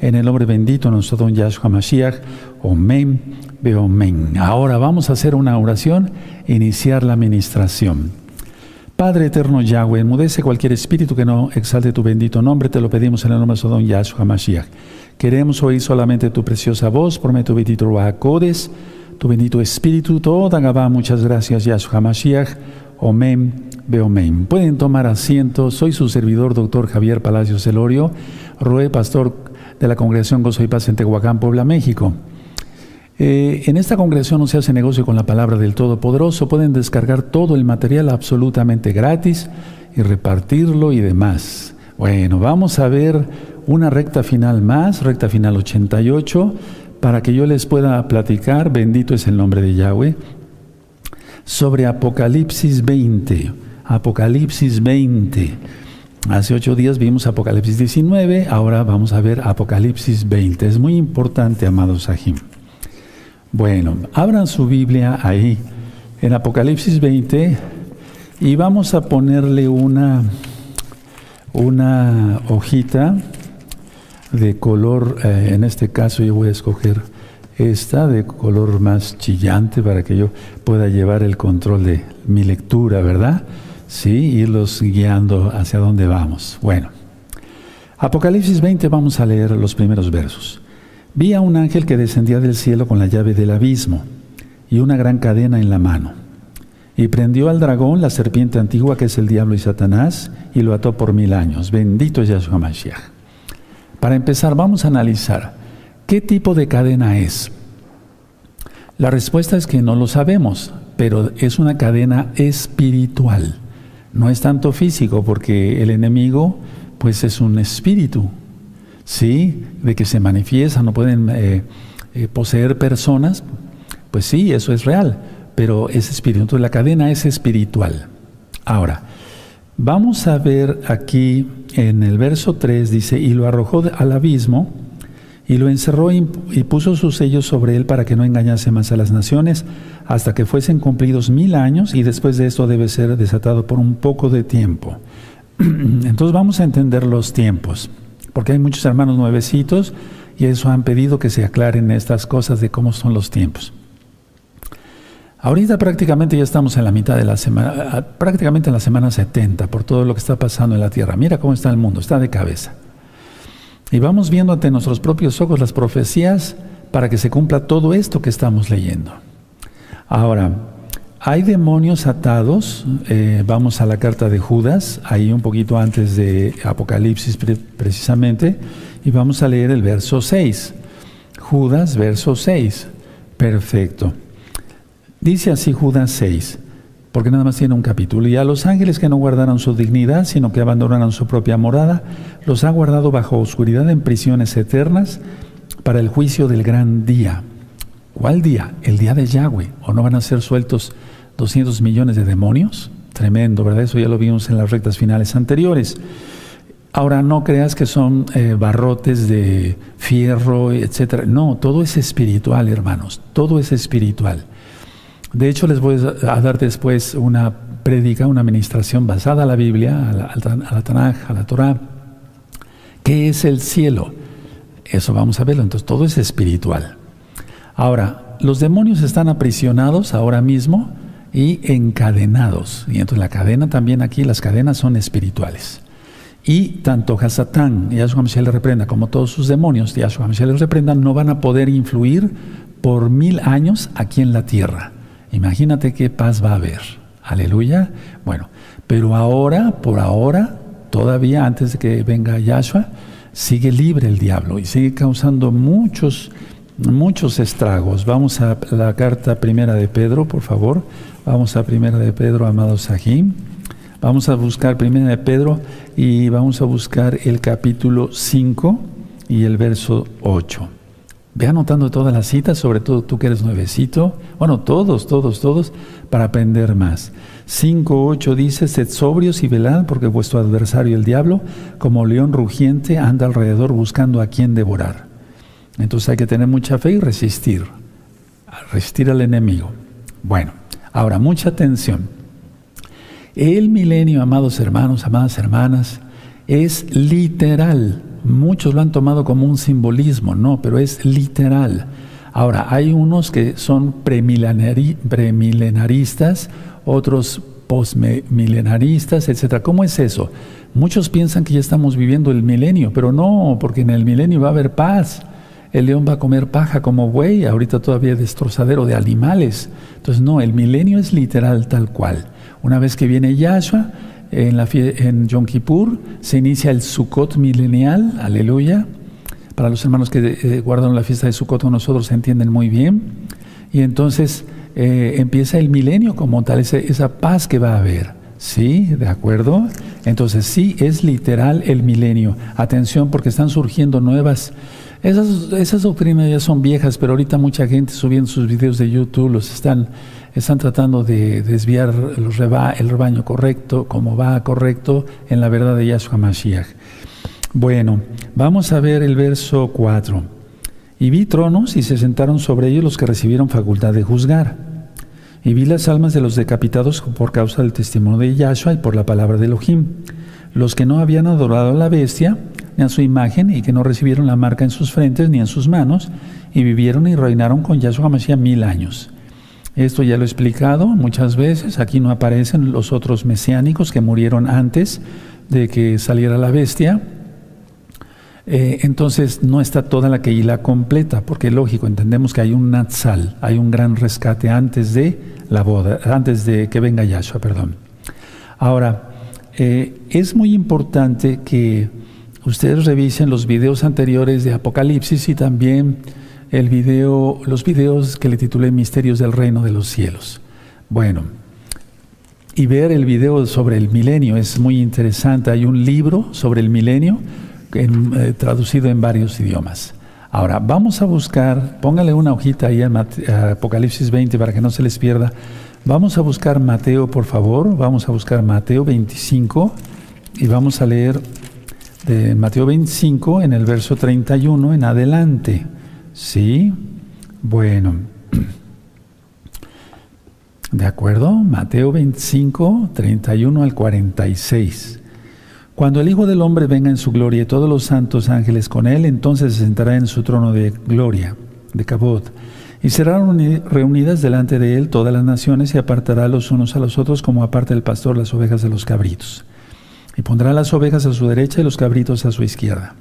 En el nombre bendito don Yahshua Mashiach. Omen, Beomen. Ahora vamos a hacer una oración iniciar la ministración. Padre eterno Yahweh, enmudece cualquier espíritu que no exalte tu bendito nombre, te lo pedimos en el nombre de don Yahshua Mashiach. Queremos oír solamente tu preciosa voz, tu bendito Ruacodes, tu bendito espíritu, toda Gabá. Muchas gracias, Yahshua Mashiach. Omen, Beomen. Pueden tomar asiento. Soy su servidor, doctor Javier Palacios Celorio, Roe, pastor de la Congregación Gozo y Paz en Tehuacán, Puebla, México. Eh, en esta congregación no se hace negocio con la palabra del Todopoderoso. Pueden descargar todo el material absolutamente gratis y repartirlo y demás. Bueno, vamos a ver una recta final más, recta final 88, para que yo les pueda platicar, bendito es el nombre de Yahweh, sobre Apocalipsis 20. Apocalipsis 20. Hace ocho días vimos Apocalipsis 19, ahora vamos a ver Apocalipsis 20. Es muy importante, amados Sahim. Bueno, abran su Biblia ahí, en Apocalipsis 20, y vamos a ponerle una, una hojita de color, eh, en este caso yo voy a escoger esta de color más chillante para que yo pueda llevar el control de mi lectura, ¿verdad? ¿Sí? irlos guiando hacia dónde vamos. Bueno, Apocalipsis 20 vamos a leer los primeros versos. Vi a un ángel que descendía del cielo con la llave del abismo y una gran cadena en la mano. Y prendió al dragón, la serpiente antigua que es el diablo y Satanás, y lo ató por mil años. Bendito es Yahshua Mashiach. Para empezar, vamos a analizar qué tipo de cadena es. La respuesta es que no lo sabemos, pero es una cadena espiritual. No es tanto físico, porque el enemigo, pues es un espíritu, ¿sí? De que se manifiesta, no pueden eh, eh, poseer personas, pues sí, eso es real, pero es espíritu. Entonces la cadena es espiritual. Ahora, vamos a ver aquí en el verso 3, dice, y lo arrojó al abismo, y lo encerró y, puso sus sellos sobre él para que no engañase más a las naciones, hasta que fuesen cumplidos mil años, y después de esto debe ser desatado por un poco de tiempo. Entonces vamos a entender los tiempos, porque hay muchos hermanos nuevecitos y eso han pedido que se aclaren estas cosas de cómo son los tiempos. Ahorita prácticamente ya estamos en la mitad de la semana, prácticamente en la semana 70 por todo lo que está pasando en la tierra. Mira cómo está el mundo, está de cabeza. Y vamos viendo ante nuestros propios ojos las profecías para que se cumpla todo esto que estamos leyendo. Ahora, hay demonios atados, eh, vamos a la carta de Judas, ahí un poquito antes de Apocalipsis precisamente, y vamos a leer el verso 6. Judas, verso 6. Perfecto. Dice así Judas 6 porque nada más tiene un capítulo. Y a los ángeles que no guardaron su dignidad, sino que abandonaron su propia morada, los ha guardado bajo oscuridad en prisiones eternas para el juicio del gran día. ¿Cuál día? El día de Yahweh. ¿O no van a ser sueltos 200 millones de demonios? Tremendo, ¿verdad? Eso ya lo vimos en las rectas finales anteriores. Ahora no creas que son eh, barrotes de fierro, etcétera. No, todo es espiritual, hermanos. Todo es espiritual. De hecho, les voy a dar después una prédica, una administración basada en la Biblia, a la, a la Tanaj, a la Torah. ¿Qué es el cielo? Eso vamos a verlo. Entonces, todo es espiritual. Ahora, los demonios están aprisionados ahora mismo y encadenados. Y entonces la cadena también aquí, las cadenas son espirituales. Y tanto Hasatán, Yahshua Mashiach le reprenda, como todos sus demonios, Yahshua Mashiach le reprenda, no van a poder influir por mil años aquí en la tierra. Imagínate qué paz va a haber. Aleluya. Bueno, pero ahora, por ahora, todavía antes de que venga Yahshua, sigue libre el diablo y sigue causando muchos, muchos estragos. Vamos a la carta primera de Pedro, por favor. Vamos a primera de Pedro, amado Sahim. Vamos a buscar primera de Pedro y vamos a buscar el capítulo 5 y el verso 8. Ve anotando todas las citas, sobre todo tú que eres nuevecito. Bueno, todos, todos, todos, para aprender más. 5.8 dice, sed sobrios y velad, porque vuestro adversario el diablo, como león rugiente, anda alrededor buscando a quien devorar. Entonces hay que tener mucha fe y resistir, resistir al enemigo. Bueno, ahora mucha atención. El milenio, amados hermanos, amadas hermanas, es literal Muchos lo han tomado como un simbolismo, no, pero es literal. Ahora, hay unos que son premilenaristas, otros postmilenaristas, etcétera. ¿Cómo es eso? Muchos piensan que ya estamos viviendo el milenio, pero no, porque en el milenio va a haber paz. El león va a comer paja como buey, ahorita todavía destrozadero de animales. Entonces, no, el milenio es literal tal cual. Una vez que viene Yahshua, en, la, en Yom Kippur se inicia el Sukkot milenial, aleluya. Para los hermanos que eh, guardan la fiesta de Sukkot con nosotros se entienden muy bien. Y entonces eh, empieza el milenio como tal, esa paz que va a haber. ¿Sí? ¿De acuerdo? Entonces sí, es literal el milenio. Atención porque están surgiendo nuevas... Esas, esas doctrinas ya son viejas, pero ahorita mucha gente subiendo sus videos de YouTube los están, están tratando de desviar el, rebaño correcto, como va correcto en la verdad de Yahshua Mashiach. Bueno, vamos a ver el verso 4. Y vi tronos y se sentaron sobre ellos los que recibieron facultad de juzgar. Y vi las almas de los decapitados por causa del testimonio de Yahshua y por la palabra de Elohim, los que no habían adorado a la bestia ni a su imagen y que no recibieron la marca en sus frentes ni en sus manos, y vivieron y reinaron con Yahshua Mashiach mil años. Esto ya lo he explicado muchas veces, aquí no aparecen los otros mesiánicos que murieron antes de que saliera la bestia, eh, entonces no está toda la Keilah completa, porque lógico, entendemos que hay un Natsal, hay un gran rescate antes de la boda, antes de que venga Yahshua, perdón. Ahora, eh, es muy importante que ustedes revisen los videos anteriores de Apocalipsis y también el video, los videos que le titulé Misterios del Reino de los Cielos. Bueno, y ver el video sobre el milenio es muy interesante. Hay un libro sobre el milenio eh, traducido en varios idiomas. Ahora, vamos a buscar, póngale una hojita ahí a, Apocalipsis 20 para que no se les pierda. Vamos a buscar Mateo, por favor. Vamos a buscar Mateo 25 y vamos a leer de Mateo 25 en el verso 31 en adelante. ¿Sí? Bueno. ¿De acuerdo? Mateo 25, 31 al 46. Cuando el Hijo del Hombre venga en su gloria y todos los santos ángeles con él, entonces se sentará en su trono de gloria, de Cabot, y serán reunidas delante de él todas las naciones y apartará los unos a los otros como aparta el pastor las ovejas de los cabritos. Y pondrá las ovejas a su derecha y los cabritos a su izquierda.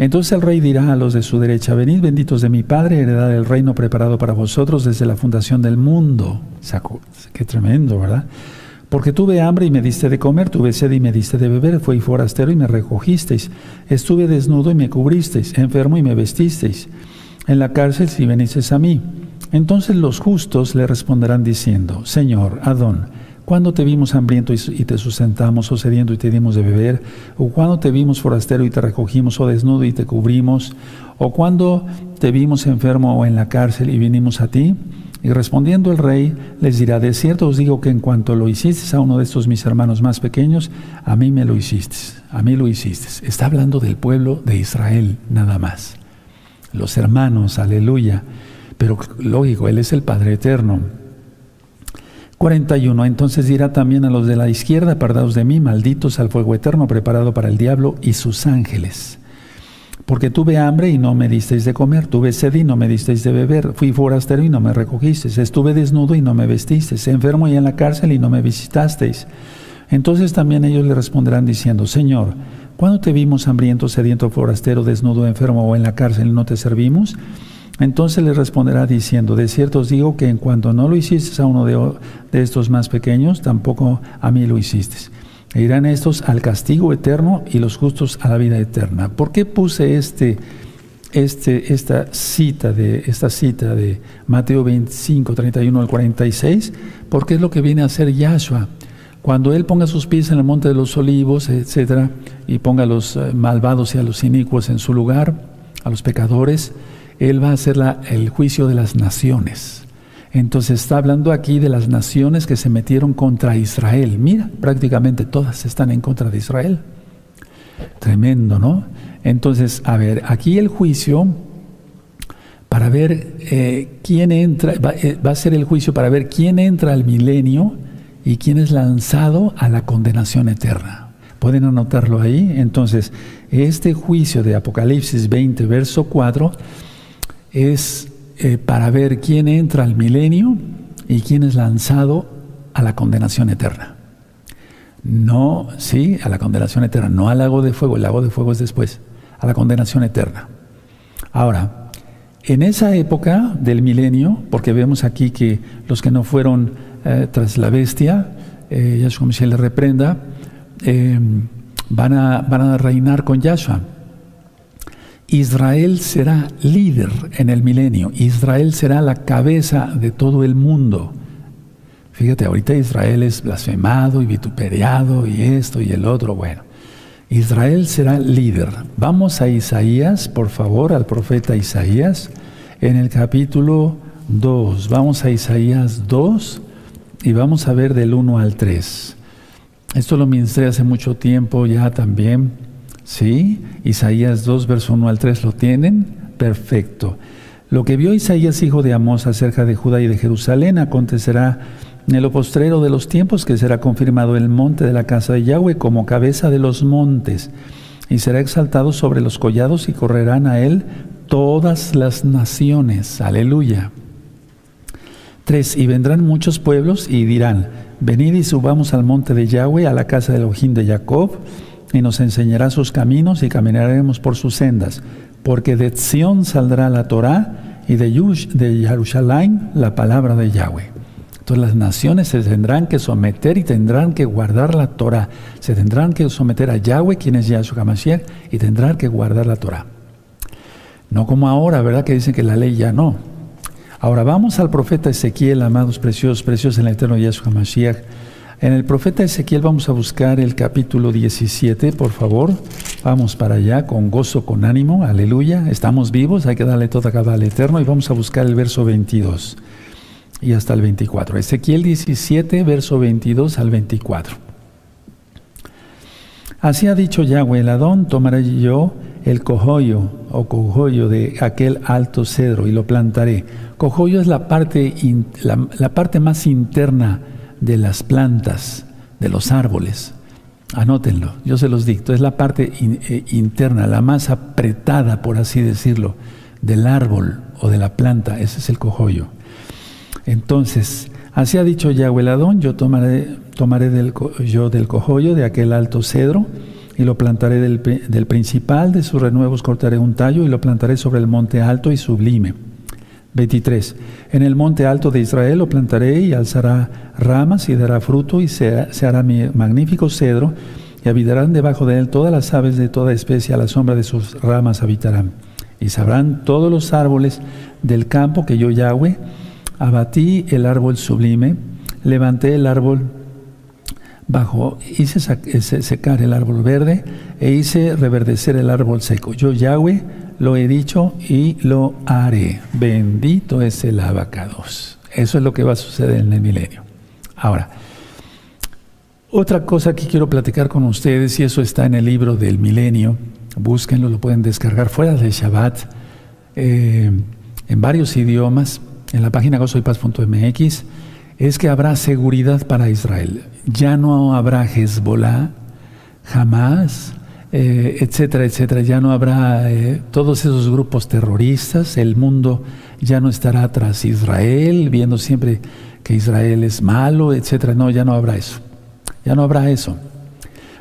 Entonces el rey dirá a los de su derecha, venid benditos de mi Padre, heredad el reino preparado para vosotros desde la fundación del mundo. Qué tremendo, ¿verdad? Porque tuve hambre y me diste de comer, tuve sed y me diste de beber, fui forastero y me recogisteis, estuve desnudo y me cubristeis, enfermo y me vestisteis, en la cárcel si venisteis a mí. Entonces los justos le responderán diciendo, Señor, Adón, ¿cuándo te vimos hambriento y te sustentamos, o sediento y te dimos de beber? ¿O cuándo te vimos forastero y te recogimos, o desnudo y te cubrimos? ¿O cuándo te vimos enfermo o en la cárcel y vinimos a ti? Y respondiendo el rey, les dirá, de cierto os digo que en cuanto lo hiciste a uno de estos mis hermanos más pequeños, a mí me lo hiciste, a mí lo hiciste. Está hablando del pueblo de Israel nada más. Los hermanos, aleluya. Pero lógico, Él es el Padre Eterno. 41. Entonces dirá también a los de la izquierda, apartados de mí, malditos al fuego eterno preparado para el diablo y sus ángeles. Porque tuve hambre y no me disteis de comer, tuve sed y no me disteis de beber, fui forastero y no me recogisteis, estuve desnudo y no me vestisteis, enfermo y en la cárcel y no me visitasteis. Entonces también ellos le responderán diciendo, Señor, ¿cuándo te vimos hambriento, sediento, forastero, desnudo, enfermo o en la cárcel y no te servimos? Entonces le responderá diciendo, de cierto os digo que en cuanto no lo hiciste a uno de, estos más pequeños, tampoco a mí lo hiciste. E irán estos al castigo eterno y los justos a la vida eterna. ¿Por qué puse este, este, esta, cita de, esta cita de Mateo 25, 31 al 46? Porque es lo que viene a hacer Yahshua. Cuando Él ponga sus pies en el monte de los olivos, etcétera, y ponga a los eh, malvados y a los inicuos en su lugar, a los pecadores, Él va a hacer el juicio de las naciones. Entonces está hablando aquí de las naciones que se metieron contra Israel. Mira, prácticamente todas están en contra de Israel. Tremendo, ¿no? Entonces, a ver, aquí el juicio para ver eh, quién entra, eh, va, a ser el juicio para ver quién entra al milenio y quién es lanzado a la condenación eterna. Pueden anotarlo ahí. Entonces, este juicio de Apocalipsis 20, verso 4, es eh, para ver quién entra al milenio y quién es lanzado a la condenación eterna. No, sí, a la condenación eterna, no al lago de fuego, el lago de fuego es después, a la condenación eterna. Ahora, en esa época del milenio, porque vemos aquí que los que no fueron eh, tras la bestia, eh, Yahshua Mashiach le reprenda, eh, van, a, van a reinar con Yahshua. Israel será líder en el milenio, Israel será la cabeza de todo el mundo. Fíjate, ahorita Israel es blasfemado y vituperiado y esto y el otro. Bueno, Israel será líder. Vamos a Isaías, por favor, al profeta Isaías, en el capítulo 2. Vamos a Isaías 2 y vamos a ver del 1 al 3. Esto lo ministré hace mucho tiempo ya también. ¿Sí? Isaías 2, verso 1 al 3, ¿lo tienen? Perfecto. Lo que vio Isaías, hijo de Amós, acerca de Judá y de Jerusalén, acontecerá en lo postrero de los tiempos que será confirmado el monte de la casa de Yahweh como cabeza de los montes, y será exaltado sobre los collados y correrán a él todas las naciones. Aleluya. 3. Y vendrán muchos pueblos y dirán, venid y subamos al monte de Yahweh, a la casa del ojín de Jacob, y nos enseñará sus caminos y caminaremos por sus sendas, porque de Sión saldrá la Torá y de, Yush, la palabra de Yahweh las naciones se tendrán que someter y tendrán que guardar la Torah. Se tendrán que someter a Yahweh, quien es Yahshua HaMashiach, y tendrán que guardar la Torah. No como ahora, ¿verdad? Que dicen que la ley ya no. Ahora vamos al profeta Ezequiel, amados preciosos, preciosos en el eterno Yahshua HaMashiach. En el profeta Ezequiel vamos a buscar el capítulo 17, por favor. Vamos para allá con gozo, con ánimo, aleluya. Estamos vivos, hay que darle toda cabal al eterno y vamos a buscar el verso 22 y hasta el 24. Ezequiel 17, verso 22 al 24. Así ha dicho Yahweh el Adón, tomaré yo el cojoyo o cojoyo de aquel alto cedro y lo plantaré. Cojoyo es la parte, la, parte más interna de las plantas, de los árboles. Anótenlo, yo se los dicto. Es la parte eh, interna, la más apretada, por así decirlo, del árbol o de la planta. Ese es el cojoyo. Entonces, así ha dicho Yahweh Adón, yo tomaré, tomaré del, yo del de aquel alto cedro y lo plantaré del, del, principal, de sus renuevos cortaré un tallo y lo plantaré sobre el monte alto y sublime. 23. En el monte alto de Israel lo plantaré y alzará ramas y dará fruto y se, hará mi magnífico cedro y habitarán debajo de él todas las aves de toda especie, a la sombra de sus ramas habitarán. Y sabrán todos los árboles del campo que yo Yahweh abatí el árbol sublime, levanté el árbol bajo, hice secar el árbol verde e hice reverdecer el árbol seco. Yo, Yahweh, lo he dicho y lo haré. Bendito es el abacados. Eso es lo que va a suceder en el milenio. Ahora, otra cosa que quiero platicar con ustedes, y eso está en el libro del milenio, búsquenlo, lo pueden descargar fuera de Shabbat, eh, en varios idiomas en la página gozoypaz.mx es que habrá seguridad para Israel. Ya no habrá Hezbollah, jamás, eh, etcétera, etcétera. Ya no habrá eh, todos esos grupos terroristas. El mundo ya no estará tras Israel, viendo siempre que Israel es malo, etcétera. No, ya no habrá eso. Ya no habrá eso.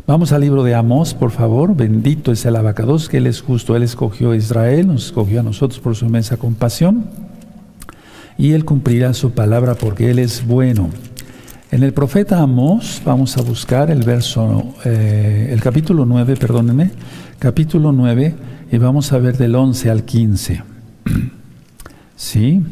Vamos al libro de Amós, por favor. Bendito es el abacados, que Él es justo. Él escogió a Israel, nos escogió a nosotros por su inmensa compasión y Él cumplirá su palabra porque Él es bueno. En el profeta Amós vamos a buscar el verso, eh, el capítulo 9, perdónenme, capítulo 9, y vamos a ver del 11 al 15. ¿Sí?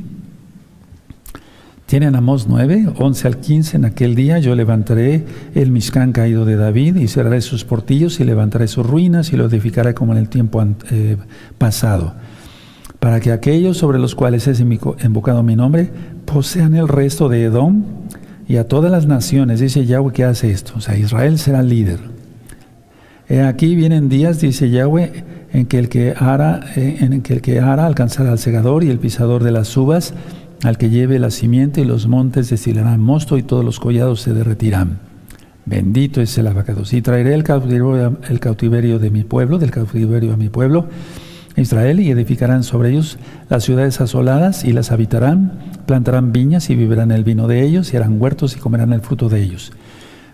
Tienen Amós 9, 11 al 15, en aquel día yo levantaré el Mishkan caído de David y cerraré sus portillos y levantaré sus ruinas y lo edificaré como en el tiempo eh, pasado para que aquellos sobre los cuales es invocado mi nombre posean el resto de Edom y a todas las naciones. Dice Yahweh que hace esto. O sea, Israel será líder. aquí vienen días, dice Yahweh, en que el que ara, eh, en que el que alcanzará al segador y el pisador de las uvas, al que lleve la simiente y los montes destilarán mosto y todos los collados se derretirán. Bendito es el abacados. Y traeré el cautiverio, el cautiverio de mi pueblo, del cautiverio a mi pueblo, Israel, y edificarán sobre ellos las ciudades asoladas y las habitarán, plantarán viñas y vivirán el vino de ellos, y harán huertos y comerán el fruto de ellos.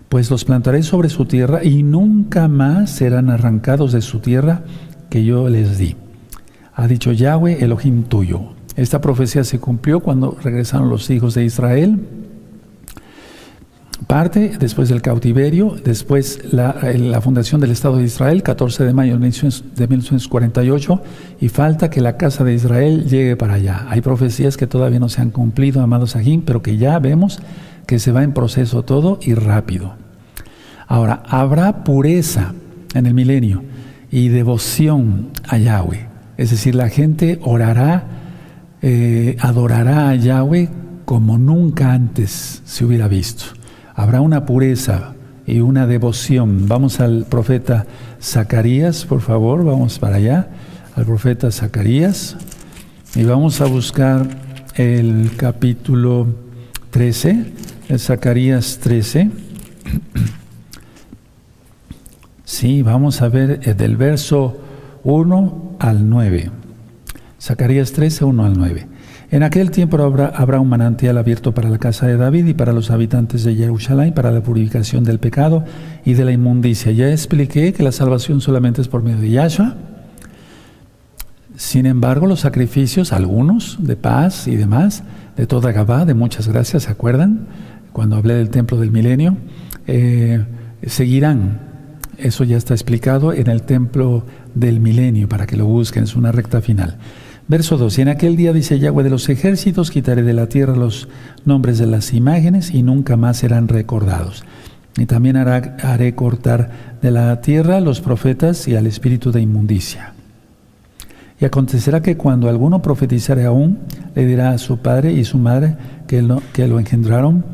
Pues los plantaré sobre su tierra y nunca más serán arrancados de su tierra que yo les di. Ha dicho Yahweh, Elohim tuyo. Esta profecía se cumplió cuando regresaron los hijos de Israel parte después del cautiverio, después la, la, fundación del Estado de Israel, 14 de mayo de 1948, y falta que la casa de Israel llegue para allá. Hay profecías que todavía no se han cumplido, amados Agim, pero que ya vemos que se va en proceso todo y rápido. Ahora, habrá pureza en el milenio y devoción a Yahweh. Es decir, la gente orará, eh, adorará a Yahweh como nunca antes se hubiera visto habrá una pureza y una devoción. Vamos al profeta Zacarías, por favor, vamos para allá, al profeta Zacarías, y vamos a buscar el capítulo 13, el Zacarías 13. Sí, vamos a ver eh, del verso 1 al 9. Zacarías 13, 1 al 9. En aquel tiempo habrá, un manantial abierto para la casa de David y para los habitantes de Jerusalén, para la purificación del pecado y de la inmundicia. Ya expliqué que la salvación solamente es por medio de Yahshua. Sin embargo, los sacrificios, algunos de paz y demás, de toda Gabá, de muchas gracias, ¿se acuerdan? Cuando hablé del templo del milenio, eh, seguirán. Eso ya está explicado en el templo del milenio, para que lo busquen, es una recta final. Verso 2. Y en aquel día dice Yahweh de los ejércitos, quitaré de la tierra los nombres de las imágenes y nunca más serán recordados. Y también haré cortar de la tierra los profetas y al espíritu de inmundicia. Y acontecerá que cuando alguno profetizare aún, le dirá a su padre y su madre que que lo engendraron,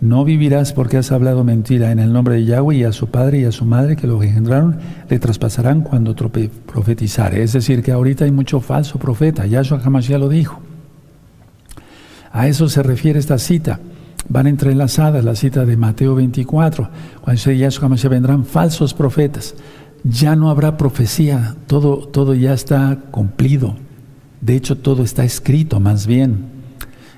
no vivirás porque has hablado mentira en el nombre de Yahweh y a su padre y a su madre que lo engendraron le traspasarán cuando profetizare. Es decir, que ahorita hay mucho falso profeta. Yahshua jamás ya lo dijo. A eso se refiere esta cita. Van entrelazadas la cita de Mateo 24. Cuando dice Yahshua jamás vendrán falsos profetas. Ya no habrá profecía. Todo, todo ya está cumplido. De hecho, todo está escrito más bien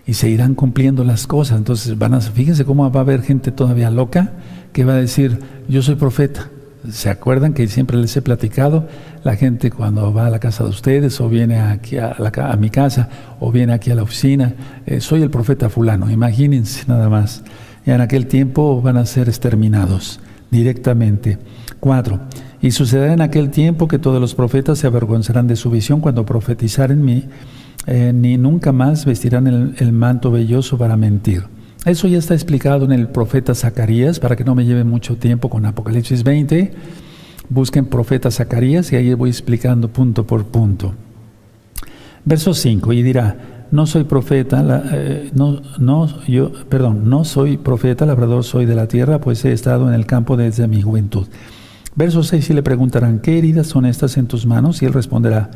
y se irán cumpliendo las cosas. Entonces, van a, fíjense cómo va a haber gente todavía loca que va a decir, yo soy profeta. ¿Se acuerdan que siempre les he platicado? La gente cuando va a la casa de ustedes o viene aquí a, mi casa o viene aquí a la oficina, eh, soy el profeta fulano, imagínense nada más. Y en aquel tiempo van a ser exterminados directamente. Cuatro. Y sucederá en aquel tiempo que todos los profetas se avergonzarán de su visión cuando profetizaren mi eh, ni nunca más vestirán el, manto velloso para mentir. Eso ya está explicado en el profeta Zacarías, para que no me lleve mucho tiempo con Apocalipsis 20. Busquen profeta Zacarías y ahí voy explicando punto por punto. Verso 5, y dirá, no soy profeta, eh, no, no, yo, perdón, no soy profeta, labrador soy de la tierra, pues he estado en el campo desde mi juventud. Verso 6, y le preguntarán, ¿qué heridas son estas en tus manos? Y él responderá,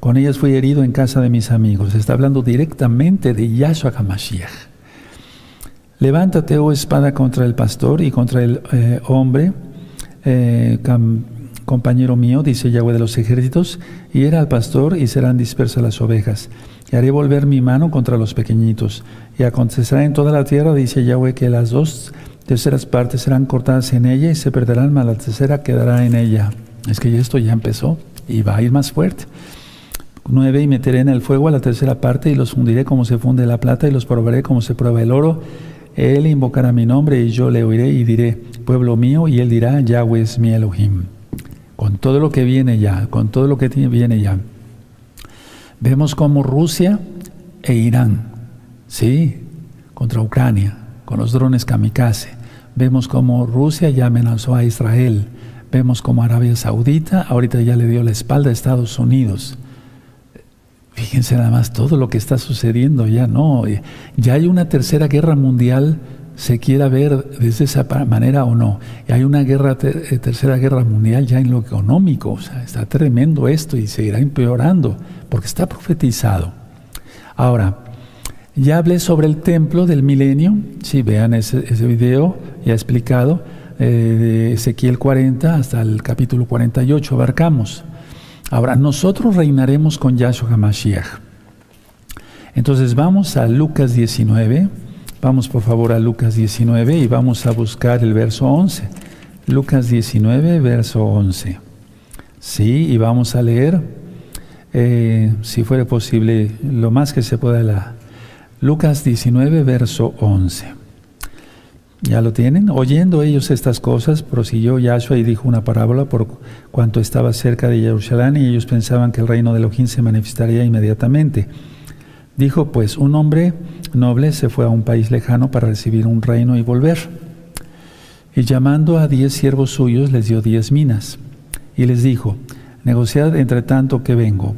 con ellas fui herido en casa de mis amigos. Está hablando directamente de Yahshua HaMashiach. Levántate, oh espada, contra el pastor y contra el eh, hombre, eh, compañero mío, dice Yahweh de los ejércitos, y era al pastor y serán dispersas las ovejas. Y haré volver mi mano contra los pequeñitos. Y acontecerá en toda la tierra, dice Yahweh, que las dos terceras partes serán cortadas en ella y se perderán, mas la tercera quedará en ella. Es que esto ya empezó y va a ir más fuerte. 9. Y meteré en el fuego a la tercera parte y los fundiré como se funde la plata y los probaré como se prueba el oro. Él invocará mi nombre y yo le oiré y diré, pueblo mío, y él dirá, Yahweh es mi Elohim. Con todo lo que viene ya, con todo lo que viene ya. Vemos como Rusia e Irán, ¿sí? Contra Ucrania, con los drones kamikaze. Vemos como Rusia ya amenazó a Israel. Vemos como Arabia Saudita ahorita ya le dio la espalda a Estados Unidos. Fíjense nada más todo lo que está sucediendo ya, ¿no? Ya hay una tercera guerra mundial, se quiera ver de esa manera o no. Y hay una guerra, eh, tercera guerra mundial ya en lo económico, o sea, está tremendo esto y seguirá empeorando, porque está profetizado. Ahora, ya hablé sobre el templo del milenio, si vean ese, video, ya explicado. eh, de Ezequiel 40 hasta el capítulo 48 abarcamos. Ahora, nosotros reinaremos con Yahshua HaMashiach. Entonces vamos a Lucas 19, vamos por favor a Lucas 19 y vamos a buscar el verso 11. Lucas 19, verso 11. Sí, y vamos a leer, eh, si fuera posible, lo más que se pueda, la, Lucas 19, verso 11. ¿Ya lo tienen? Oyendo ellos estas cosas, prosiguió Yahshua y dijo una parábola por cuanto estaba cerca de Jerusalén y ellos pensaban que el reino de Elohim se manifestaría inmediatamente. Dijo pues, un hombre noble se fue a un país lejano para recibir un reino y volver. Y llamando a diez siervos suyos les dio diez minas. Y les dijo, negociad entre tanto que vengo.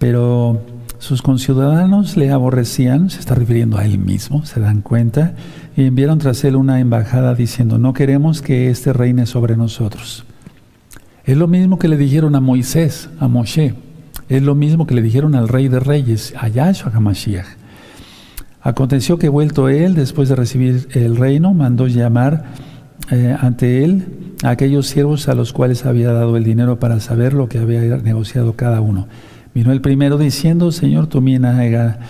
Pero sus conciudadanos le aborrecían, se está refiriendo a él mismo, se dan cuenta, y enviaron tras él una embajada diciendo, no queremos que éste reine sobre nosotros. Es lo mismo que le dijeron a Moisés, a Moshe, es lo mismo que le dijeron al rey de reyes, a Yahshua HaMashiach. Aconteció que vuelto él, después de recibir el reino, mandó llamar eh, ante él a aquellos siervos a los cuales había dado el dinero para saber lo que había negociado cada uno. Vino el primero diciendo, Señor, tu mina,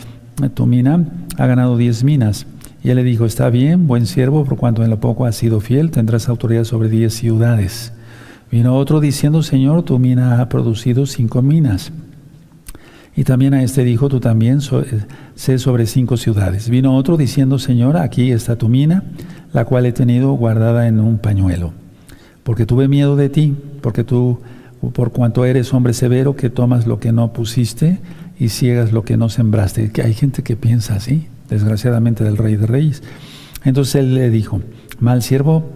tu mina ha ganado diez minas. Y él le dijo, está bien, buen siervo, por cuanto en lo poco has sido fiel, tendrás autoridad sobre diez ciudades. Vino otro diciendo, Señor, tu mina ha producido cinco minas. Y también a este dijo, tú también sé sobre cinco ciudades. Vino otro diciendo, Señor, aquí está tu mina, la cual he tenido guardada en un pañuelo. Porque tuve miedo de ti, porque tú, por cuanto eres hombre severo, que tomas lo que no pusiste y ciegas lo que no sembraste. Que hay gente que piensa así desgraciadamente del rey de reyes. Entonces él le dijo, mal siervo,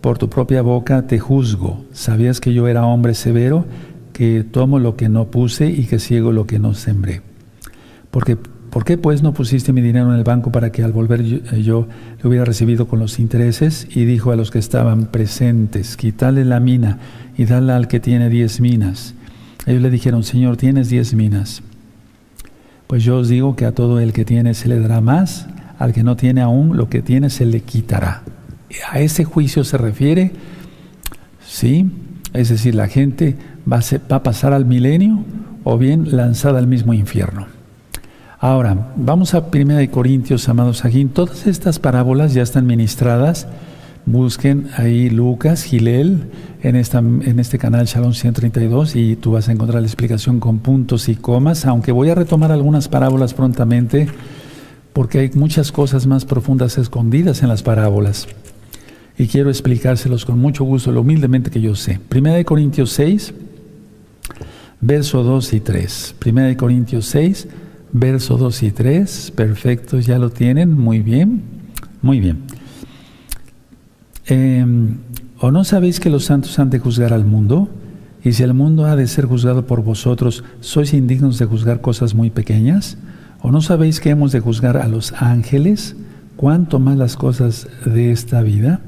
por tu propia boca te juzgo. ¿Sabías que yo era hombre severo, que tomo lo que no puse y que ciego lo que no sembré? Porque, ¿Por qué pues no pusiste mi dinero en el banco para que al volver yo, eh, yo lo hubiera recibido con los intereses? Y dijo a los que estaban presentes, quítale la mina y dale al que tiene diez minas. Ellos le dijeron, Señor, tienes diez minas. Pues yo os digo que a todo el que tiene se le dará más, al que no tiene aún lo que tiene se le quitará. A ese juicio se refiere, ¿sí? Es decir, la gente va a, pasar al milenio o bien lanzada al mismo infierno. Ahora, vamos a 1 Corintios, amados aquí. Todas estas parábolas ya están ministradas Busquen ahí Lucas, Gilel, en, esta, en este canal Shalom 132 y tú vas a encontrar la explicación con puntos y comas, aunque voy a retomar algunas parábolas prontamente porque hay muchas cosas más profundas escondidas en las parábolas. Y quiero explicárselos con mucho gusto, lo humildemente que yo sé. Primera de Corintios 6, verso 2 y 3. Primera de Corintios 6, verso 2 y 3. Perfecto, ya lo tienen. Muy bien. Muy bien. Em, ¿O no sabéis que los santos han de juzgar al mundo? Y si el mundo ha de ser juzgado por vosotros, ¿sois indignos de juzgar cosas muy pequeñas? ¿O no sabéis que hemos de juzgar a los ángeles? ¿Cuánto más las cosas de esta vida?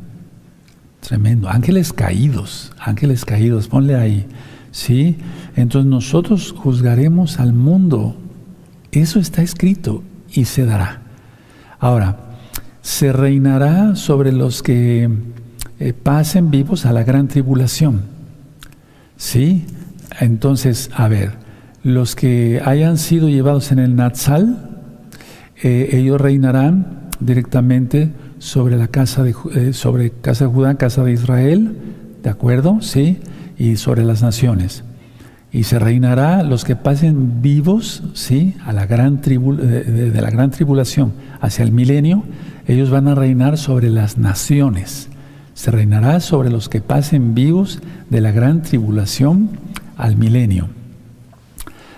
Tremendo. Ángeles caídos, ángeles caídos, ponle ahí. ¿Sí? Entonces nosotros juzgaremos al mundo. Eso está escrito y se dará. Ahora, se reinará sobre los que eh, pasen vivos a la gran tribulación. ¿Sí? Entonces, a ver, los que hayan sido llevados en el Natsal, eh, ellos reinarán directamente sobre la casa de, eh, sobre casa de Judá, casa de Israel, ¿de acuerdo? Sí, y sobre las naciones. Y se reinará los que pasen vivos, sí, a la gran de la gran tribulación hacia el milenio, ellos van a reinar sobre las naciones. Se reinará sobre los que pasen vivos de la gran tribulación al milenio.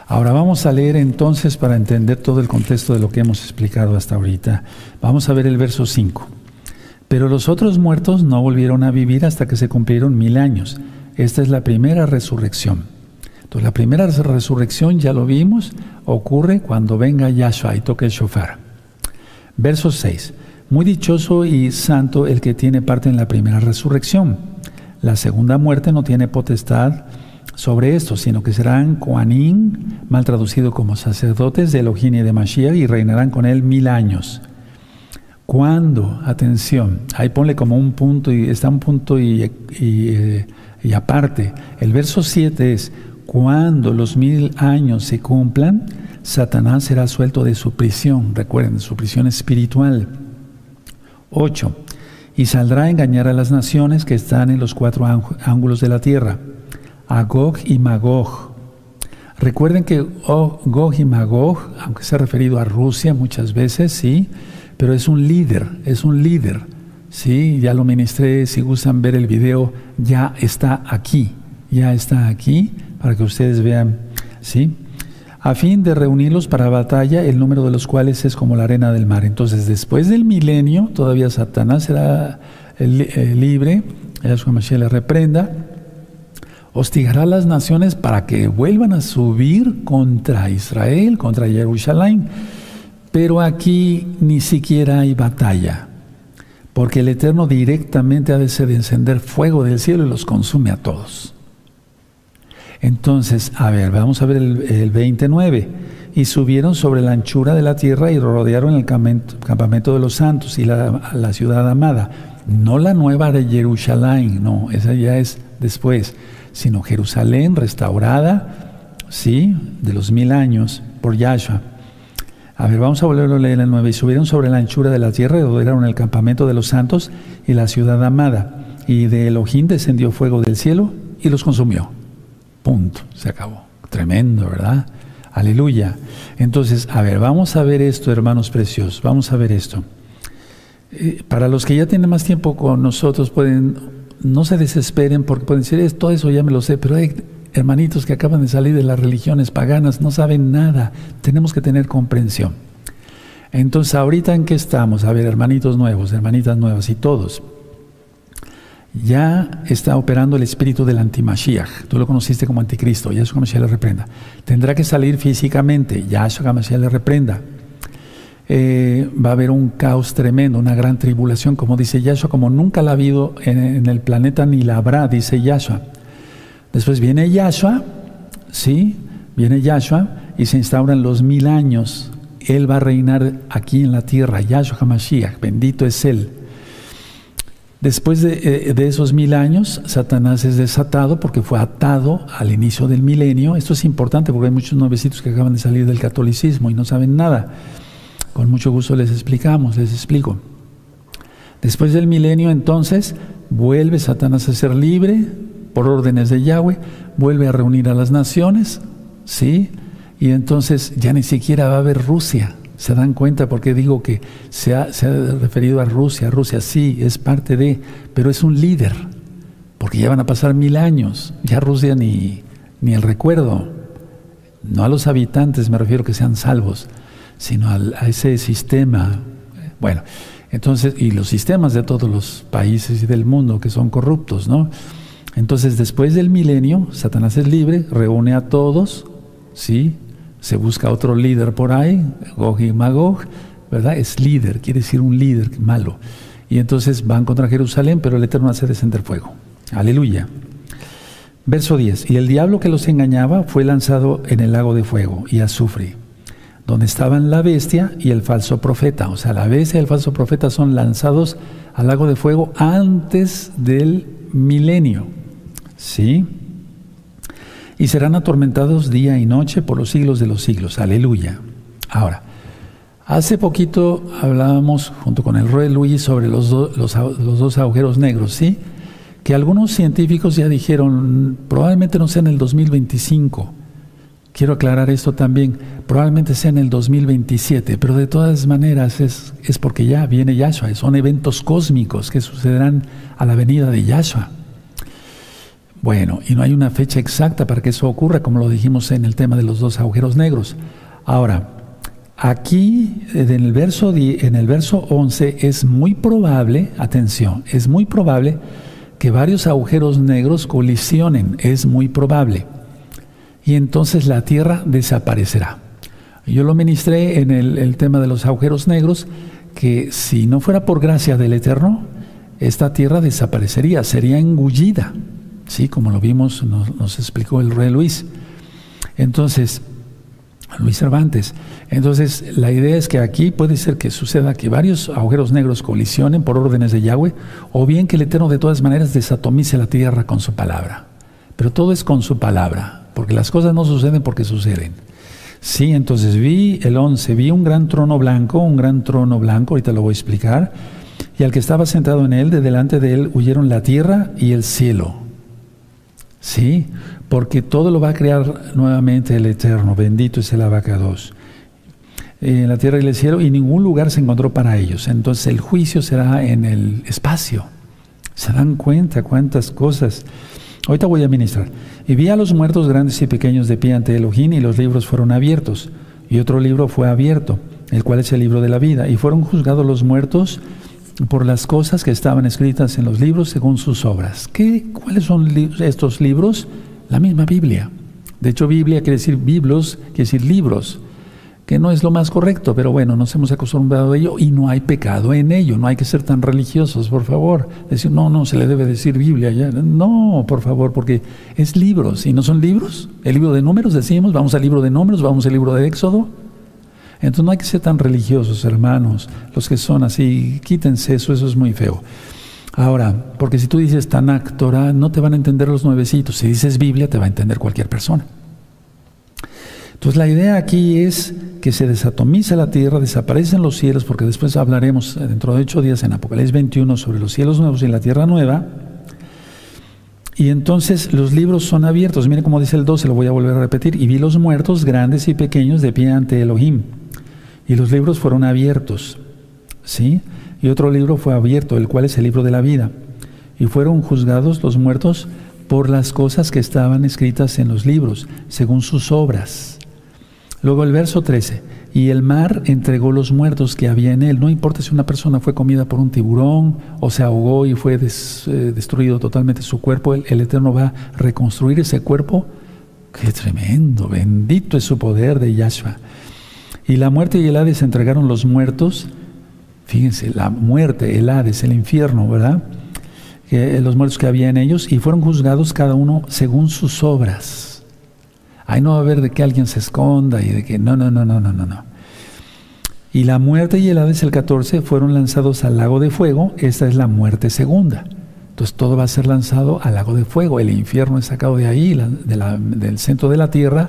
Ahora vamos a leer entonces para entender todo el contexto de lo que hemos explicado hasta ahorita. Vamos a ver el verso 5. Pero los otros muertos no volvieron a vivir hasta que se cumplieron mil años. Esta es la primera resurrección. La primera resurrección, ya lo vimos, ocurre cuando venga Yahshua y toque el shofar. Verso 6. Muy dichoso y santo el que tiene parte en la primera resurrección. La segunda muerte no tiene potestad sobre esto, sino que serán Koanim, mal traducido como sacerdotes de Elohim y de Mashiach, y reinarán con él mil años. Cuando, atención, ahí ponle como un punto y está un punto y, y, y aparte. El verso 7 es, cuando los mil años se cumplan, Satanás será suelto de su prisión, recuerden, su prisión espiritual. 8. Y saldrá a engañar a las naciones que están en los cuatro ángulos de la tierra, a Gog y Magog. Recuerden que Gog y Magog, aunque se ha referido a Rusia muchas veces, sí, pero es un líder, es un líder. Sí, ya lo ministré, si gustan ver el video, ya está aquí, ya está aquí para que ustedes vean, ¿sí? A fin de reunirlos para batalla, el número de los cuales es como la arena del mar. Entonces, después del milenio, todavía Satanás será eh, libre, Yahshua Mashiach le reprenda, hostigará a las naciones para que vuelvan a subir contra Israel, contra Jerusalén. Pero aquí ni siquiera hay batalla, porque el Eterno directamente ha de encender fuego del cielo y los consume a todos. Entonces, a ver, vamos a ver el, 29. Y subieron sobre la anchura de la tierra y rodearon el campamento de los santos y la, ciudad amada. No la nueva de Jerusalén, no, esa ya es después, sino Jerusalén restaurada, sí, de los mil años por Yahshua. A ver, vamos a volverlo a leer el 9. Y subieron sobre la anchura de la tierra y rodearon el campamento de los santos y la ciudad amada. Y de Elohim descendió fuego del cielo y los consumió. Punto, se acabó. Tremendo, ¿verdad? Aleluya. Entonces, a ver, vamos a ver esto, hermanos preciosos, vamos a ver esto. Eh, para los que ya tienen más tiempo con nosotros, pueden, no se desesperen porque pueden decir, todo eso ya me lo sé, pero hay hermanitos que acaban de salir de las religiones paganas, no saben nada, tenemos que tener comprensión. Entonces, ahorita en qué estamos? A ver, hermanitos nuevos, hermanitas nuevas y todos ya está operando el espíritu del antimashiach. Tú lo conociste como anticristo, Yahshua Mashiach le reprenda. Tendrá que salir físicamente, Yahshua Mashiach le reprenda. Eh, va a haber un caos tremendo, una gran tribulación, como dice Yahshua, como nunca la ha habido en, el planeta ni la habrá, dice Yahshua. Después viene Yahshua, ¿sí? Viene Yahshua y se instauran los mil años. Él va a reinar aquí en la tierra, Yahshua HaMashiach, bendito es Él. Después eh, de, esos mil años, Satanás es desatado porque fue atado al inicio del milenio. Esto es importante porque hay muchos nuevecitos que acaban de salir del catolicismo y no saben nada. Con mucho gusto les explicamos, les explico. Después del milenio, entonces, vuelve Satanás a ser libre por órdenes de Yahweh, vuelve a reunir a las naciones, ¿sí? Y entonces ya ni siquiera va a haber Rusia, ¿Se dan cuenta por qué digo que se ha, referido a Rusia? Rusia sí, es parte de, pero es un líder, porque ya van a pasar mil años, ya Rusia ni, ni el recuerdo, no a los habitantes me refiero que sean salvos, sino a ese sistema. Bueno, entonces, y los sistemas de todos los países y del mundo que son corruptos, ¿no? Entonces, después del milenio, Satanás es libre, reúne a todos, ¿sí? Se busca otro líder por ahí, Gog y Magog, ¿verdad? Es líder, quiere decir un líder malo. Y entonces van contra Jerusalén, pero el Eterno hace descender fuego. Aleluya. Verso 10. Y el diablo que los engañaba fue lanzado en el lago de fuego y azufre, donde estaban la bestia y el falso profeta. O sea, la bestia y el falso profeta son lanzados al lago de fuego antes del milenio. ¿Sí? Y serán atormentados día y noche por los siglos de los siglos. Aleluya. Ahora, hace poquito hablábamos junto con el Rey Luis sobre los, los, dos agujeros negros, ¿sí? Que algunos científicos ya dijeron, probablemente no sea en el 2025. Quiero aclarar esto también, probablemente sea en el 2027, pero de todas maneras es, es porque ya viene Yahshua, son eventos cósmicos que sucederán a la venida de Yahshua. Bueno, y no hay una fecha exacta para que eso ocurra, como lo dijimos en el tema de los dos agujeros negros. Ahora, aquí en el verso, en el verso 11 es muy probable, atención, es muy probable que varios agujeros negros colisionen, es muy probable. Y entonces la Tierra desaparecerá. Yo lo ministré en el, el tema de los agujeros negros, que si no fuera por gracia del Eterno, esta Tierra desaparecería, sería engullida. Sí, como lo vimos, nos, explicó el rey Luis. Entonces, Luis Cervantes. Entonces, la idea es que aquí puede ser que suceda que varios agujeros negros colisionen por órdenes de Yahweh, o bien que el Eterno de todas maneras desatomice la tierra con su palabra. Pero todo es con su palabra, porque las cosas no suceden porque suceden. Sí, entonces vi el 11, vi un gran trono blanco, un gran trono blanco, ahorita lo voy a explicar, y al que estaba sentado en él, de delante de él huyeron la tierra y el cielo. Sí, porque todo lo va a crear nuevamente el Eterno, bendito es el abacados. En la tierra y el cielo, y ningún lugar se encontró para ellos. Entonces el juicio será en el espacio. ¿Se dan cuenta cuántas cosas? Ahorita voy a ministrar. Y vi a los muertos grandes y pequeños de pie ante Elohim, y los libros fueron abiertos. Y otro libro fue abierto, el cual es el libro de la vida. Y fueron juzgados los muertos por las cosas que estaban escritas en los libros según sus obras. ¿Qué, ¿Cuáles son estos libros? La misma Biblia. De hecho, Biblia quiere decir biblos, quiere decir libros, que no es lo más correcto, pero bueno, nos hemos acostumbrado a ello y no hay pecado en ello, no hay que ser tan religiosos, por favor. Decir, no, no, se le debe decir Biblia ya. No, por favor, porque es libros, y no son libros. El libro de números, decimos, vamos al libro de números, vamos al libro de Éxodo, entonces no hay que ser tan religiosos, hermanos. Los que son así, quítense eso, eso es muy feo. Ahora, porque si tú dices Tanakh, Torah, no te van a entender los nuevecitos. Si dices Biblia, te va a entender cualquier persona. Entonces la idea aquí es que se desatomiza la tierra, desaparecen los cielos, porque después hablaremos dentro de ocho días en Apocalipsis 21 sobre los cielos nuevos y la tierra nueva. Y entonces los libros son abiertos. Miren cómo dice el 12, lo voy a volver a repetir. Y vi los muertos grandes y pequeños de pie ante Elohim y los libros fueron abiertos. ¿Sí? Y otro libro fue abierto, el cual es el libro de la vida. Y fueron juzgados los muertos por las cosas que estaban escritas en los libros, según sus obras. Luego el verso 13, y el mar entregó los muertos que había en él. No importa si una persona fue comida por un tiburón o se ahogó y fue eh, destruido totalmente su cuerpo, el, el Eterno va a reconstruir ese cuerpo. Qué tremendo, bendito es su poder de Yahshua. Y la muerte y el Hades entregaron los muertos. Fíjense, la muerte, el Hades, el infierno, ¿verdad? Que, los muertos que había en ellos y fueron juzgados cada uno según sus obras. Ahí no va a haber de que alguien se esconda y de que no, no, no, no, no, no, no. Y la muerte y el Hades, el 14, fueron lanzados al lago de fuego. Esta es la muerte segunda. Entonces todo va a ser lanzado al lago de fuego. El infierno es sacado de ahí, del centro de la tierra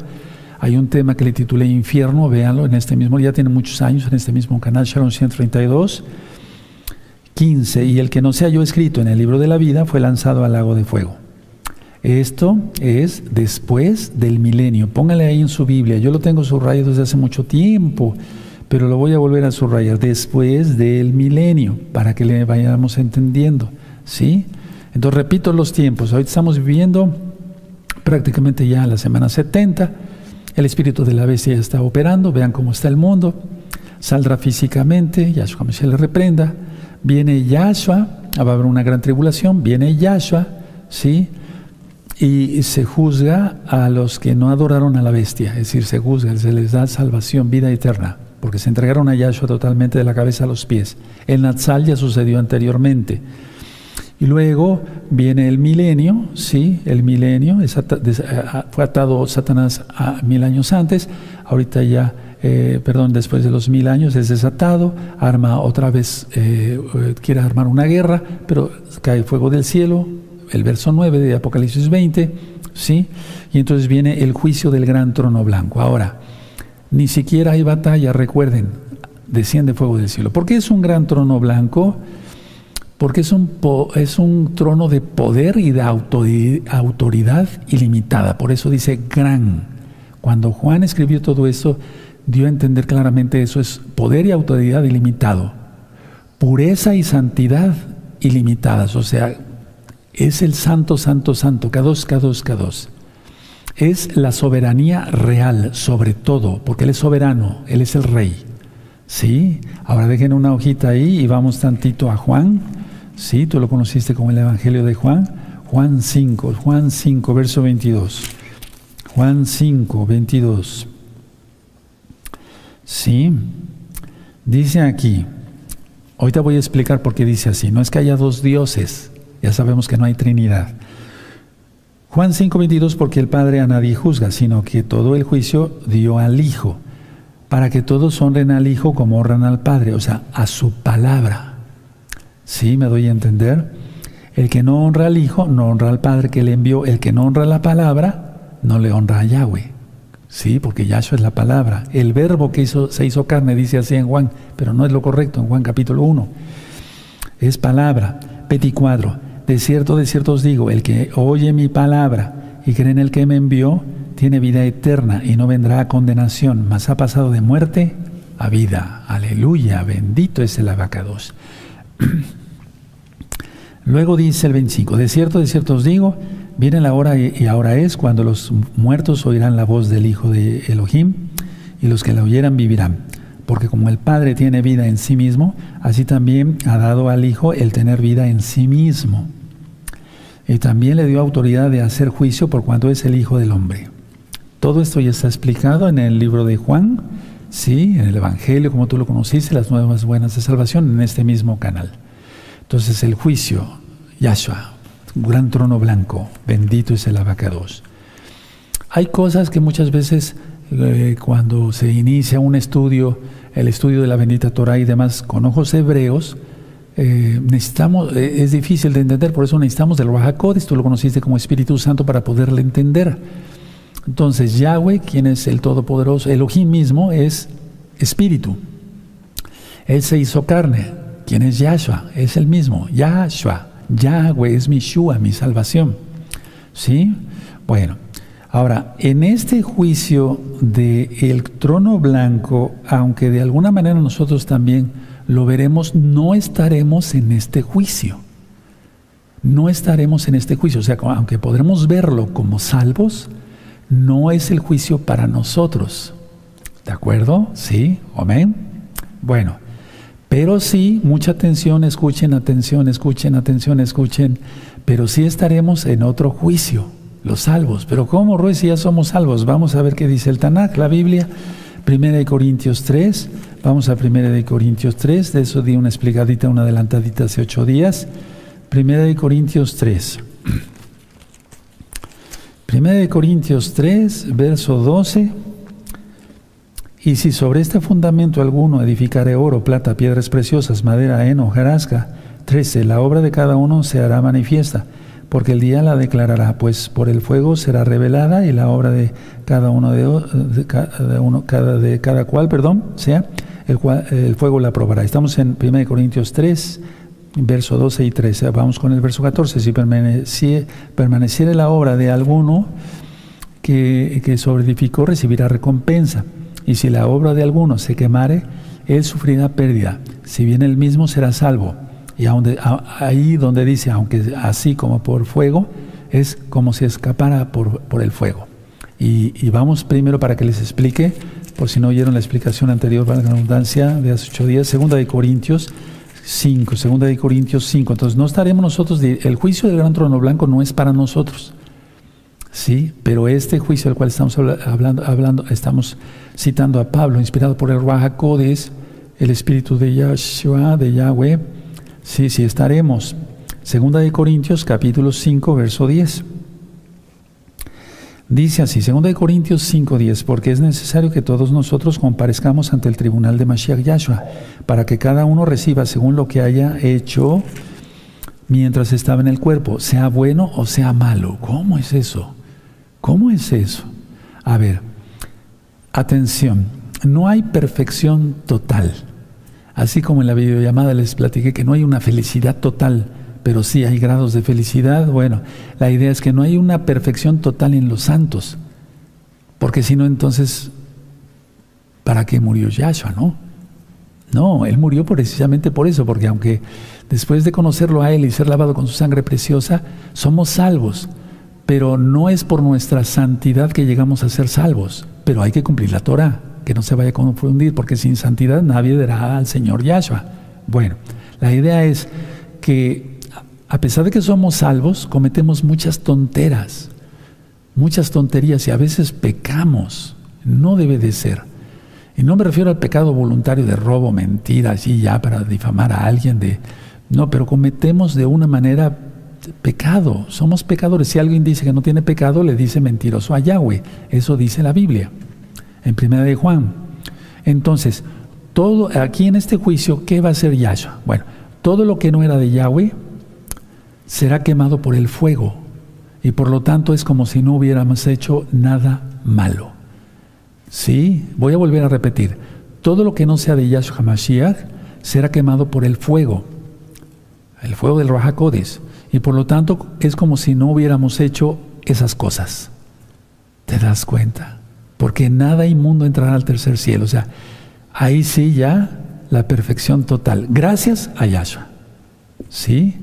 hay un tema que le titulé Infierno, véanlo en este mismo, ya tiene muchos años en este mismo canal, Sharon 132, 15. Y el que no se halló escrito en el libro de la vida fue lanzado al lago de fuego. Esto es después del milenio. Póngale ahí en su Biblia. Yo lo tengo subrayado desde hace mucho tiempo, pero lo voy a volver a subrayar. Después del milenio, para que le vayamos entendiendo. ¿Sí? Entonces repito los tiempos. Hoy estamos viviendo prácticamente ya la semana 70 el espíritu de la bestia ya está operando, vean cómo está el mundo. Saldrá físicamente, Yahshua se le reprenda. Viene Yahshua, va a haber una gran tribulación, viene Yahshua, ¿sí? Y se juzga a los que no adoraron a la bestia, es decir, se juzga, se les da salvación, vida eterna, porque se entregaron a Yahshua totalmente de la cabeza a los pies. El Natsal ya sucedió anteriormente. Y luego viene el milenio, sí, el milenio, fue atado Satanás mil años antes, ahorita ya, eh, perdón, después de los mil años es desatado, arma otra vez, eh, quiere armar una guerra, pero cae fuego del cielo, el verso 9 de Apocalipsis 20, sí, y entonces viene el juicio del gran trono blanco. Ahora, ni siquiera hay batalla, recuerden, desciende fuego del cielo. ¿Por qué es un gran trono blanco? Porque es un, es un trono de poder y de autoridad ilimitada. Por eso dice gran. Cuando Juan escribió todo eso, dio a entender claramente eso es poder y autoridad ilimitado. Pureza y santidad ilimitadas. O sea, es el santo, santo, santo. K2, K2, K2. Es la soberanía real sobre todo, porque Él es soberano, Él es el rey. ¿Sí? Ahora dejen una hojita ahí y vamos tantito a Juan Sí, tú lo conociste como el Evangelio de Juan. Juan 5, Juan 5, verso 22. Juan 5, 22. Sí, dice aquí, ahorita voy a explicar por qué dice así. No es que haya dos dioses, ya sabemos que no hay Trinidad. Juan 5:22, porque el Padre a nadie juzga, sino que todo el juicio dio al Hijo, para que todos honren al Hijo como honran al Padre, o sea, a su palabra. ¿Sí? ¿Me doy a entender? El que no honra al Hijo, no honra al Padre que le envió. El que no honra la palabra, no le honra a Yahweh. Sí, porque Yahshua es la palabra. El verbo que se hizo carne dice así en Juan, pero no es lo correcto en Juan capítulo 1. Es palabra. Peticuadro. De cierto, de cierto os digo, el que oye mi palabra y cree en el que me envió, tiene vida eterna y no vendrá a condenación, mas ha pasado de muerte a vida. Aleluya, bendito es el abacados. Luego dice el 25, de cierto, de cierto os digo, viene la hora y ahora es cuando los muertos oirán la voz del Hijo de Elohim y los que la oyeran vivirán. Porque como el Padre tiene vida en sí mismo, así también ha dado al Hijo el tener vida en sí mismo. Y también le dio autoridad de hacer juicio por cuanto es el Hijo del Hombre. Todo esto ya está explicado en el libro de Juan, sí, en el Evangelio, como tú lo conociste, las nuevas buenas de salvación, en este mismo canal. Entonces el juicio, Yahshua, gran trono blanco, bendito es el abacados. Hay cosas que muchas veces eh, cuando se inicia un estudio, el estudio de la bendita Torah y demás, con ojos hebreos, eh, necesitamos, eh, es difícil de entender, por eso necesitamos del Rahakodes, tú lo conociste como Espíritu Santo para poderle entender. Entonces, Yahweh, quien es el Todopoderoso, Elohim mismo es Espíritu. Él se hizo carne, ¿Quién es Yahshua? Es el mismo, Yahshua. Yahweh es mi Shua, mi salvación. ¿Sí? Bueno, ahora, en este juicio del el trono blanco, aunque de alguna manera nosotros también lo veremos, no estaremos en este juicio. No estaremos en este juicio. O sea, aunque podremos verlo como salvos, no es el juicio para nosotros. ¿De acuerdo? ¿Sí? Amén. Bueno, pero sí, mucha atención, escuchen, atención, escuchen, atención, escuchen. Pero sí estaremos en otro juicio, los salvos. Pero ¿cómo, Roy, si ya somos salvos? Vamos a ver qué dice el Tanakh, la Biblia. Primera de Corintios 3. Vamos a Primera de Corintios 3. De eso di una explicadita, una adelantadita hace ocho días. Primera de Corintios 3. Primera de Corintios 3, verso 12. Y si sobre este fundamento alguno edificare oro, plata, piedras preciosas, madera, heno, jarasca, 13. La obra de cada uno se hará manifiesta, porque el día la declarará, pues por el fuego será revelada y la obra de cada uno de, cada, de cada cual, perdón, sea, el, el fuego la probará. Estamos en 1 Corintios 3, verso 12 y 13. Vamos con el verso 14. Si permaneciere la obra de alguno que, que sobreedificó, recibirá recompensa. Y si la obra de alguno se quemare, él sufrirá pérdida, si bien él mismo será salvo. Y ahí donde dice, aunque así como por fuego, es como si escapara por, por el fuego. Y, vamos primero para que les explique, por si no oyeron la explicación anterior, para la redundancia de hace ocho días, segunda de Corintios 5, segunda de Corintios 5. Entonces no estaremos nosotros, el juicio del gran trono blanco no es para nosotros. Sí, pero este juicio del cual estamos hablando, hablando estamos citando a Pablo, inspirado por el Raja Codes, el espíritu de Yahshua, de Yahweh, sí, sí estaremos. Segunda de Corintios, capítulo 5, verso 10. Dice así, Segunda de Corintios 5, 10, porque es necesario que todos nosotros comparezcamos ante el tribunal de Mashiach Yahshua, para que cada uno reciba según lo que haya hecho mientras estaba en el cuerpo, sea bueno o sea malo. ¿Cómo es eso? ¿Cómo es eso? A ver, atención, no hay perfección total. Así como en la videollamada les platiqué que no hay una felicidad total, pero sí hay grados de felicidad. Bueno, la idea es que no hay una perfección total en los santos, porque si no, entonces, ¿para qué murió Yahshua, no? No, Él murió precisamente por eso, porque aunque después de conocerlo a Él y ser lavado con su sangre preciosa, somos salvos pero no es por nuestra santidad que llegamos a ser salvos, pero hay que cumplir la Torah, que no se vaya a confundir, porque sin santidad nadie verá al Señor Yahshua. Bueno, la idea es que a pesar de que somos salvos, cometemos muchas tonteras, muchas tonterías y a veces pecamos. No debe de ser. Y no me refiero al pecado voluntario de robo, mentira, así ya para difamar a alguien de no, pero cometemos de una manera pecado, somos pecadores. Si alguien dice que no tiene pecado, le dice mentiroso a Yahweh. Eso dice la Biblia, en primera de Juan. Entonces, todo, aquí en este juicio, ¿qué va a hacer Yahshua? Bueno, todo lo que no era de Yahweh será quemado por el fuego. Y por lo tanto es como si no hubiéramos hecho nada malo. Sí, voy a volver a repetir. Todo lo que no sea de Yahshua Mashiach será quemado por el fuego. El fuego del Rahakodis. Y por lo tanto es como si no hubiéramos hecho esas cosas. ¿Te das cuenta? Porque nada inmundo entrará al tercer cielo. O sea, ahí sí ya la perfección total. Gracias a Yahshua. ¿Sí?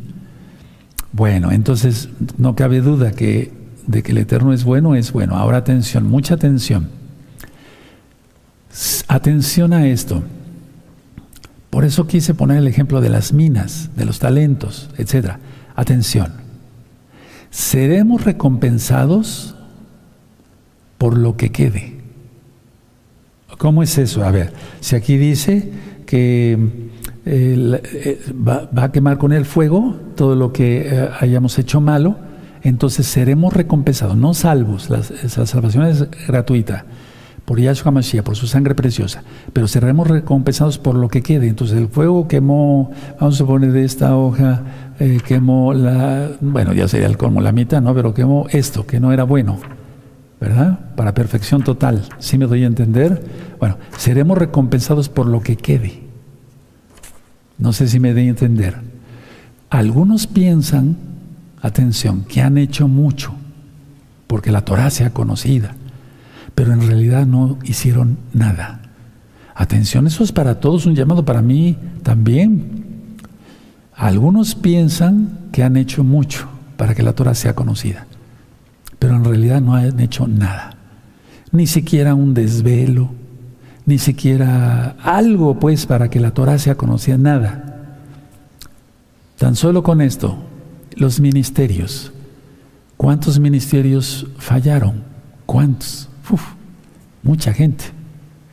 Bueno, entonces no cabe duda que de que el Eterno es bueno, es bueno. Ahora atención, mucha atención. Atención a esto. Por eso quise poner el ejemplo de las minas, de los talentos, etc. Atención. Seremos recompensados por lo que quede. ¿Cómo es eso? A ver, si aquí dice que eh, va, a quemar con el fuego todo lo que eh, hayamos hecho malo, entonces seremos recompensados, no salvos, la, salvación es gratuita por Yahshua Mashiach, por su sangre preciosa, pero seremos recompensados por lo que quede. Entonces el fuego quemó, vamos a poner de esta hoja, eh, quemó la, bueno, ya sería el la mitad, ¿no? Pero quemó esto, que no era bueno, ¿verdad? Para perfección total, ¿sí me doy a entender? Bueno, seremos recompensados por lo que quede. No sé si me dé a entender. Algunos piensan, atención, que han hecho mucho porque la Torah sea conocida, pero en realidad no hicieron nada. Atención, eso es para todos un llamado para mí también. Algunos piensan que han hecho mucho para que la Torah sea conocida, pero en realidad no han hecho nada. Ni siquiera un desvelo, ni siquiera algo pues para que la Torah sea conocida, nada. Tan solo con esto, los ministerios. ¿Cuántos ministerios fallaron? ¿Cuántos? mucha gente,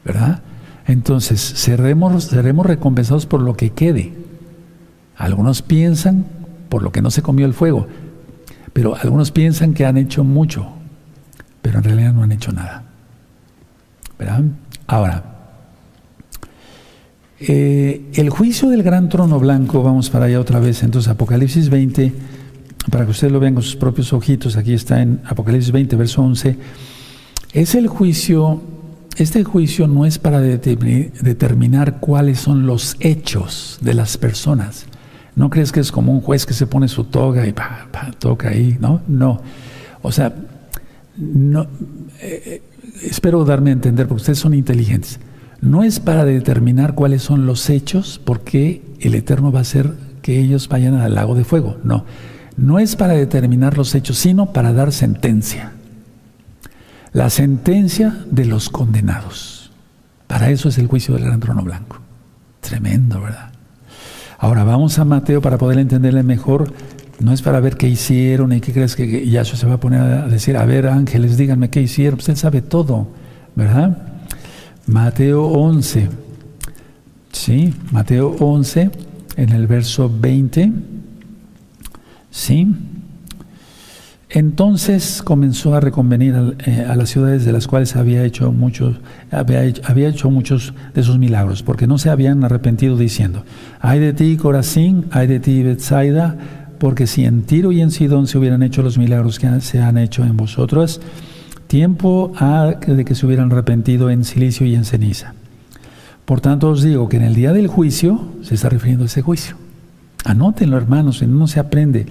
¿verdad? Entonces, seremos, seremos recompensados por lo que quede. Algunos piensan por lo que no se comió el fuego, pero algunos piensan que han hecho mucho, pero en realidad no han hecho nada. ¿Verdad? Ahora, eh, el juicio del gran trono blanco, vamos para allá otra vez, entonces Apocalipsis 20, para que ustedes lo vean con sus propios ojitos, aquí está en Apocalipsis 20, verso 11, es el juicio, este juicio no es para determinar cuáles son los hechos de las personas. No crees que es como un juez que se pone su toga y toca ahí, ¿no? No. O sea, no, eh, eh, espero darme a entender, porque ustedes son inteligentes. No es para determinar cuáles son los hechos, porque el Eterno va a hacer que ellos vayan al lago de fuego. No. No es para determinar los hechos, sino para dar sentencia. La sentencia de los condenados. Para eso es el juicio del gran trono blanco. Tremendo, ¿verdad? Ahora vamos a Mateo para poder entenderle mejor no es para ver qué hicieron y qué crees que Yahshua se va a poner a decir, a ver ángeles, díganme qué hicieron. Usted sabe todo, ¿verdad? Mateo 11. Sí, Mateo 11, en el verso 20. Sí. Entonces comenzó a reconvenir eh, a, las ciudades de las cuales había hecho muchos, había hecho, había hecho, muchos de sus milagros, porque no se habían arrepentido diciendo, ay de ti Corazín, ay de ti Bethsaida, porque si en Tiro y en Sidón se hubieran hecho los milagros que se han hecho en vosotros, tiempo ha de que se hubieran arrepentido en silicio y en ceniza. Por tanto os digo que en el día del juicio, se está refiriendo a ese juicio. Anótenlo, hermanos, si no se aprende.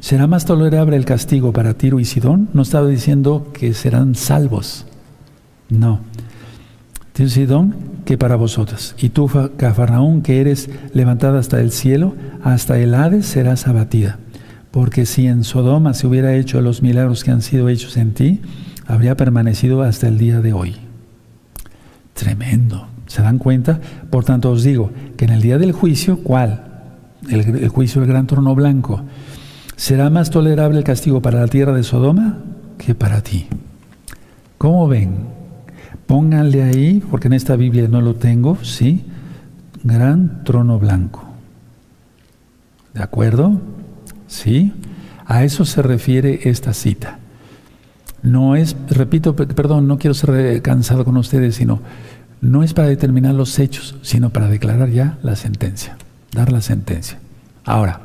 ¿Será más tolerable el castigo para Tiro y Sidón? No estaba diciendo que serán salvos. No. Sidón, que para vosotros. Y tú, Cafarnaún, que eres levantada hasta el cielo, hasta el Hades serás abatida. Porque si en Sodoma se hubiera hecho los milagros que han sido hechos en ti, habría permanecido hasta el día de hoy. Tremendo. ¿Se dan cuenta? Por tanto os digo que en el día del juicio, ¿cuál? El juicio del gran trono blanco. ¿Será más tolerable el castigo para la tierra de Sodoma que para ti? ¿Cómo ven? Pónganle ahí, porque en esta Biblia no lo tengo, ¿sí? Gran trono blanco. ¿De acuerdo? ¿Sí? A eso se refiere esta cita. No es, repito, perdón, no quiero ser cansado con ustedes, sino no es para determinar los hechos, sino para declarar ya la sentencia, dar la sentencia. Ahora,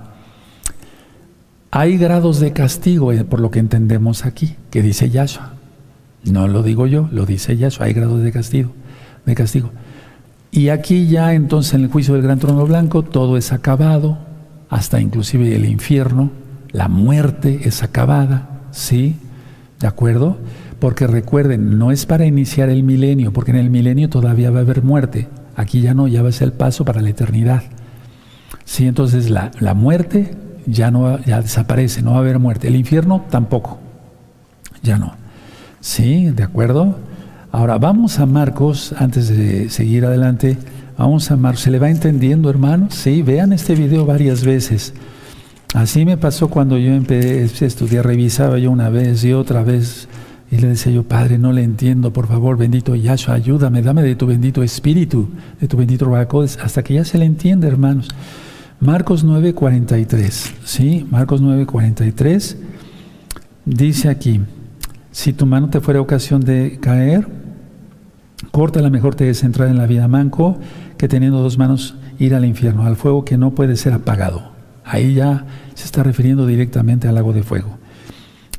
hay grados de castigo, eh, por lo que entendemos aquí, que dice Yahshua. No lo digo yo, lo dice Yahshua, hay grados de castigo, de castigo. Y aquí ya entonces en el juicio del gran trono blanco todo es acabado, hasta inclusive el infierno, la muerte es acabada, ¿sí? ¿De acuerdo? Porque recuerden, no es para iniciar el milenio, porque en el milenio todavía va a haber muerte. Aquí ya no, ya va a ser el paso para la eternidad. Sí, entonces la, la muerte ya no ya desaparece, no va a haber muerte. El infierno tampoco. Ya no. Sí, de acuerdo. Ahora vamos a Marcos, antes de seguir adelante, vamos a Marcos. ¿Se le va entendiendo, hermano? Sí, vean este video varias veces. Así me pasó cuando yo empecé a estudiar, revisaba yo una vez y otra vez y le decía yo, Padre, no le entiendo, por favor, bendito Yahshua, ayúdame, dame de tu bendito espíritu, de tu bendito Rabacodes, hasta que ya se le entiende, hermanos. Marcos 9:43, ¿sí? Marcos 9:43 dice aquí, si tu mano te fuera ocasión de caer, Corta la mejor te es entrar en la vida manco que teniendo dos manos ir al infierno, al fuego que no puede ser apagado. Ahí ya se está refiriendo directamente al lago de fuego.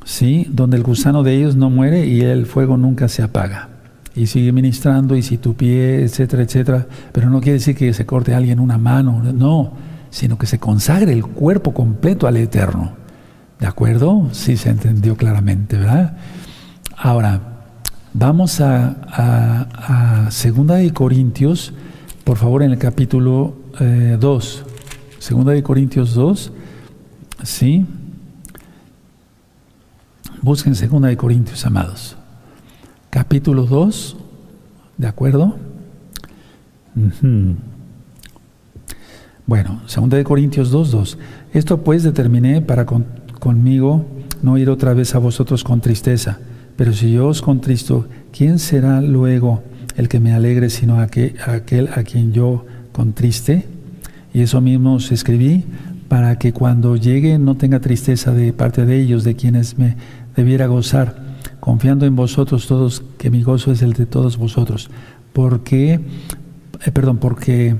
¿Sí? Donde el gusano de ellos no muere y el fuego nunca se apaga. Y sigue ministrando y si tu pie, etcétera, etcétera. Pero no quiere decir que se corte a alguien una mano, no, sino que se consagre el cuerpo completo al Eterno. ¿De acuerdo? Sí se entendió claramente, ¿verdad? Ahora, Vamos a, Segunda de Corintios, por favor, en el capítulo 2. Eh, Segunda de Corintios 2, ¿sí? Busquen Segunda de Corintios, amados. Capítulo 2, ¿de acuerdo? Bueno, Segunda de Corintios 2, 2. Esto pues determiné para conmigo no ir otra vez a vosotros con tristeza pero si yo os contristo, ¿quién será luego el que me alegre sino aquel, a quien yo contriste? Y eso mismo os escribí para que cuando llegue no tenga tristeza de parte de ellos, de quienes me debiera gozar, confiando en vosotros todos, que mi gozo es el de todos vosotros. Porque, eh, perdón, porque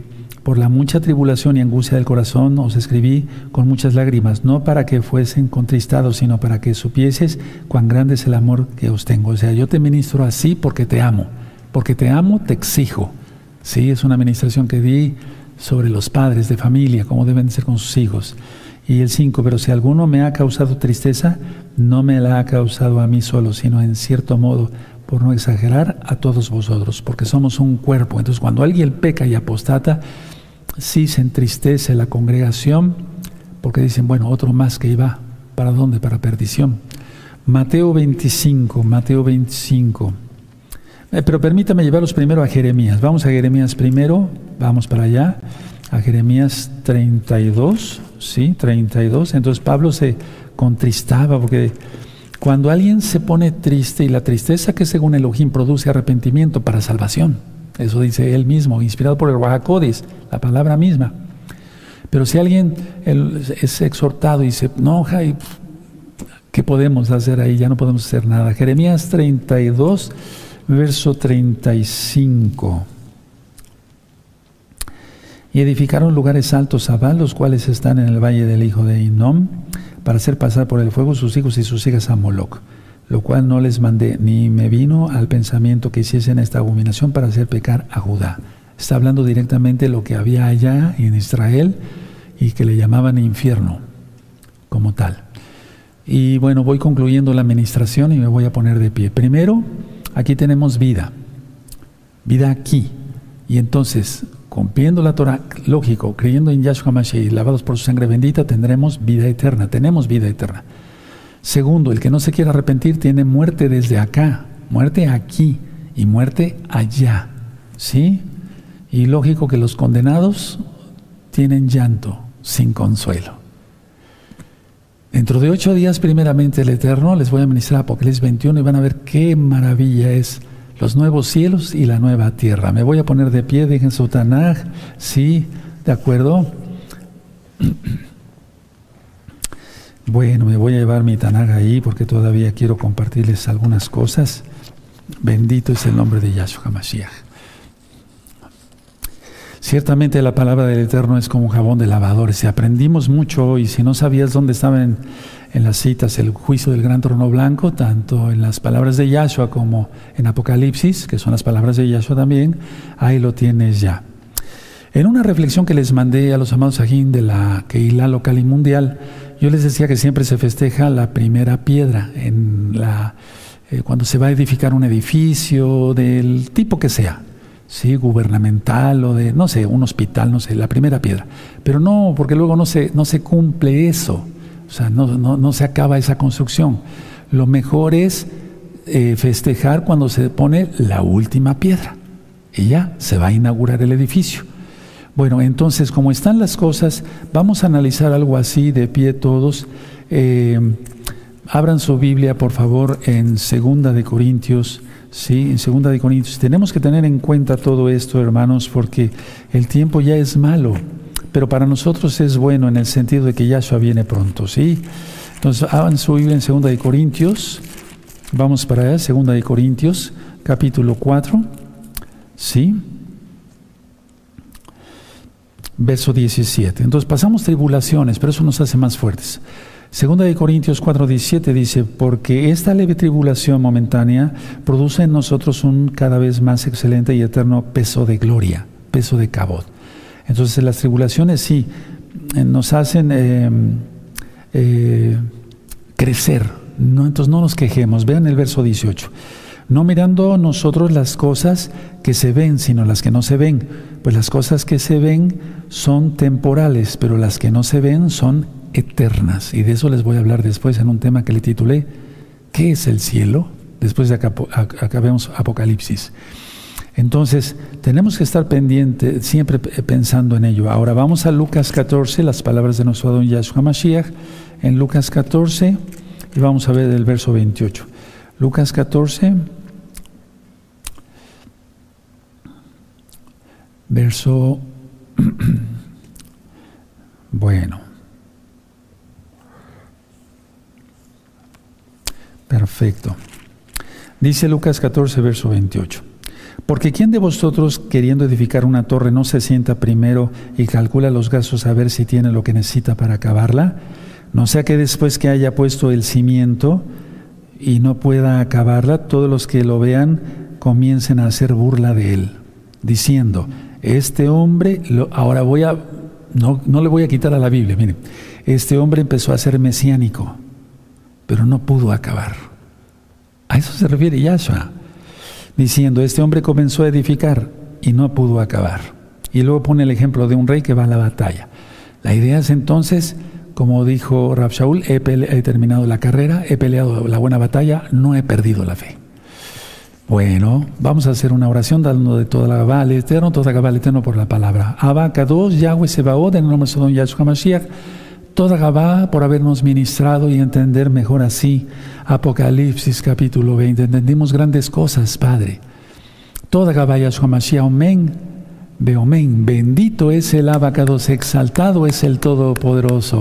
por la mucha tribulación y angustia del corazón os escribí con muchas lágrimas, no para que fuesen contristados, sino para que supieses cuán grande es el amor que os tengo. O sea, yo te ministro así porque te amo, porque te amo, te exijo. Sí, es una administración que di sobre los padres de familia, cómo deben ser con sus hijos. Y el 5, pero si alguno me ha causado tristeza, no me la ha causado a mí solo, sino en cierto modo por no exagerar, a todos vosotros, porque somos un cuerpo. Entonces, cuando alguien peca y apostata, sí se entristece la congregación porque dicen, bueno, otro más que iba, ¿para dónde? Para perdición. Mateo 25, Mateo 25. Eh, pero permítame llevarlos primero a Jeremías. Vamos a Jeremías primero, vamos para allá, a Jeremías 32, ¿sí? 32. Entonces Pablo se contristaba porque cuando alguien se pone triste y la tristeza que según Elohim produce arrepentimiento para salvación, eso dice él mismo, inspirado por el Wahakodis, la palabra misma. Pero si alguien es exhortado y se enoja, y, ¿qué podemos hacer ahí? Ya no podemos hacer nada. Jeremías 32, verso 35. Y edificaron lugares altos a los cuales están en el valle del hijo de Inom, para hacer pasar por el fuego sus hijos y sus hijas a Moloch lo cual no les mandé, ni me vino al pensamiento que hiciesen esta abominación para hacer pecar a Judá. Está hablando directamente de lo que había allá en Israel y que le llamaban infierno como tal. Y bueno, voy concluyendo la administración y me voy a poner de pie. Primero, aquí tenemos vida, vida aquí. Y entonces, cumpliendo la Torah, lógico, creyendo en Yahshua Mashiach, lavados por su sangre bendita, tendremos vida eterna, tenemos vida eterna. Segundo, el que no se quiere arrepentir tiene muerte desde acá, muerte aquí y muerte allá. ¿Sí? Y lógico que los condenados tienen llanto sin consuelo. Dentro de ocho días, primeramente, el Eterno les voy a ministrar Apocalipsis 21 y van a ver qué maravilla es los nuevos cielos y la nueva tierra. Me voy a poner de pie, dejen su Tanaj, sí, de acuerdo. Bueno, me voy a llevar mi Tanaga ahí porque todavía quiero compartirles algunas cosas. Bendito es el nombre de Yahshua Mashiach. Ciertamente la palabra del Eterno es como un jabón de lavadores. Si aprendimos mucho y si no sabías dónde estaban en, las citas el juicio del gran trono blanco, tanto en las palabras de Yahshua como en Apocalipsis, que son las palabras de Yahshua también, ahí lo tienes ya. En una reflexión que les mandé a los amados Ajín de la Keilah local y mundial, yo les decía que siempre se festeja la primera piedra en la, eh, cuando se va a edificar un edificio del tipo que sea, ¿sí? gubernamental o de, no sé, un hospital, no sé, la primera piedra. Pero no, porque luego no se, no se cumple eso, o sea, no, no, se acaba esa construcción. Lo mejor es eh, festejar cuando se pone la última piedra y ya se va a inaugurar el edificio. Bueno, entonces, como están las cosas, vamos a analizar algo así de pie todos. Eh, abran su Biblia, por favor, en Segunda de Corintios. Sí, en Segunda de Corintios. Tenemos que tener en cuenta todo esto, hermanos, porque el tiempo ya es malo, pero para nosotros es bueno en el sentido de que Yahshua viene pronto, ¿sí? Entonces, abran su Biblia en Segunda de Corintios. Vamos para allá, Segunda de Corintios, capítulo 4. ¿Sí? Verso 17. Entonces pasamos tribulaciones, pero eso nos hace más fuertes. Segunda de Corintios 4:17 dice, porque esta leve tribulación momentánea produce en nosotros un cada vez más excelente y eterno peso de gloria, peso de cabot. Entonces las tribulaciones sí eh, nos hacen eh, eh, crecer, ¿no? entonces no nos quejemos. Vean el verso 18 no mirando nosotros las cosas que se ven, sino las que no se ven. Pues las cosas que se ven son temporales, pero las que no se ven son eternas. Y de eso les voy a hablar después en un tema que le titulé ¿Qué es el cielo? Después de acá, vemos Apocalipsis. Entonces, tenemos que estar pendientes, siempre pensando en ello. Ahora vamos a Lucas 14, las palabras de nuestro don Yahshua Mashiach, en Lucas 14, y vamos a ver el verso 28. Lucas 14, verso... bueno. Perfecto. Dice Lucas 14, verso 28. Porque ¿quién de vosotros, queriendo edificar una torre, no se sienta primero y calcula los gastos a ver si tiene lo que necesita para acabarla? No sea que después que haya puesto el cimiento y no pueda acabarla, todos los que lo vean comiencen a hacer burla de él, diciendo, este hombre, ahora voy a, no, no le voy a quitar a la Biblia, miren, este hombre empezó a ser mesiánico, pero no pudo acabar. A eso se refiere Yahshua, diciendo, este hombre comenzó a edificar y no pudo acabar. Y luego pone el ejemplo de un rey que va a la batalla. La idea es entonces, como dijo Rab Shaul, he terminado la carrera, he peleado la buena batalla, no he perdido la fe. Bueno, vamos a hacer una oración dando de toda la Gabá Eterno, toda Gabá al Eterno por la palabra. Abba, Kadosh, Yahweh, Sebaot, en el nombre de Don Yahshua Mashiach, toda Gabá por habernos ministrado y entender mejor así Apocalipsis capítulo 20. Entendimos grandes cosas, Padre. Toda Gabá Yahshua Mashiach, amén. Beomen, bendito es el abacados, exaltado es el Todopoderoso.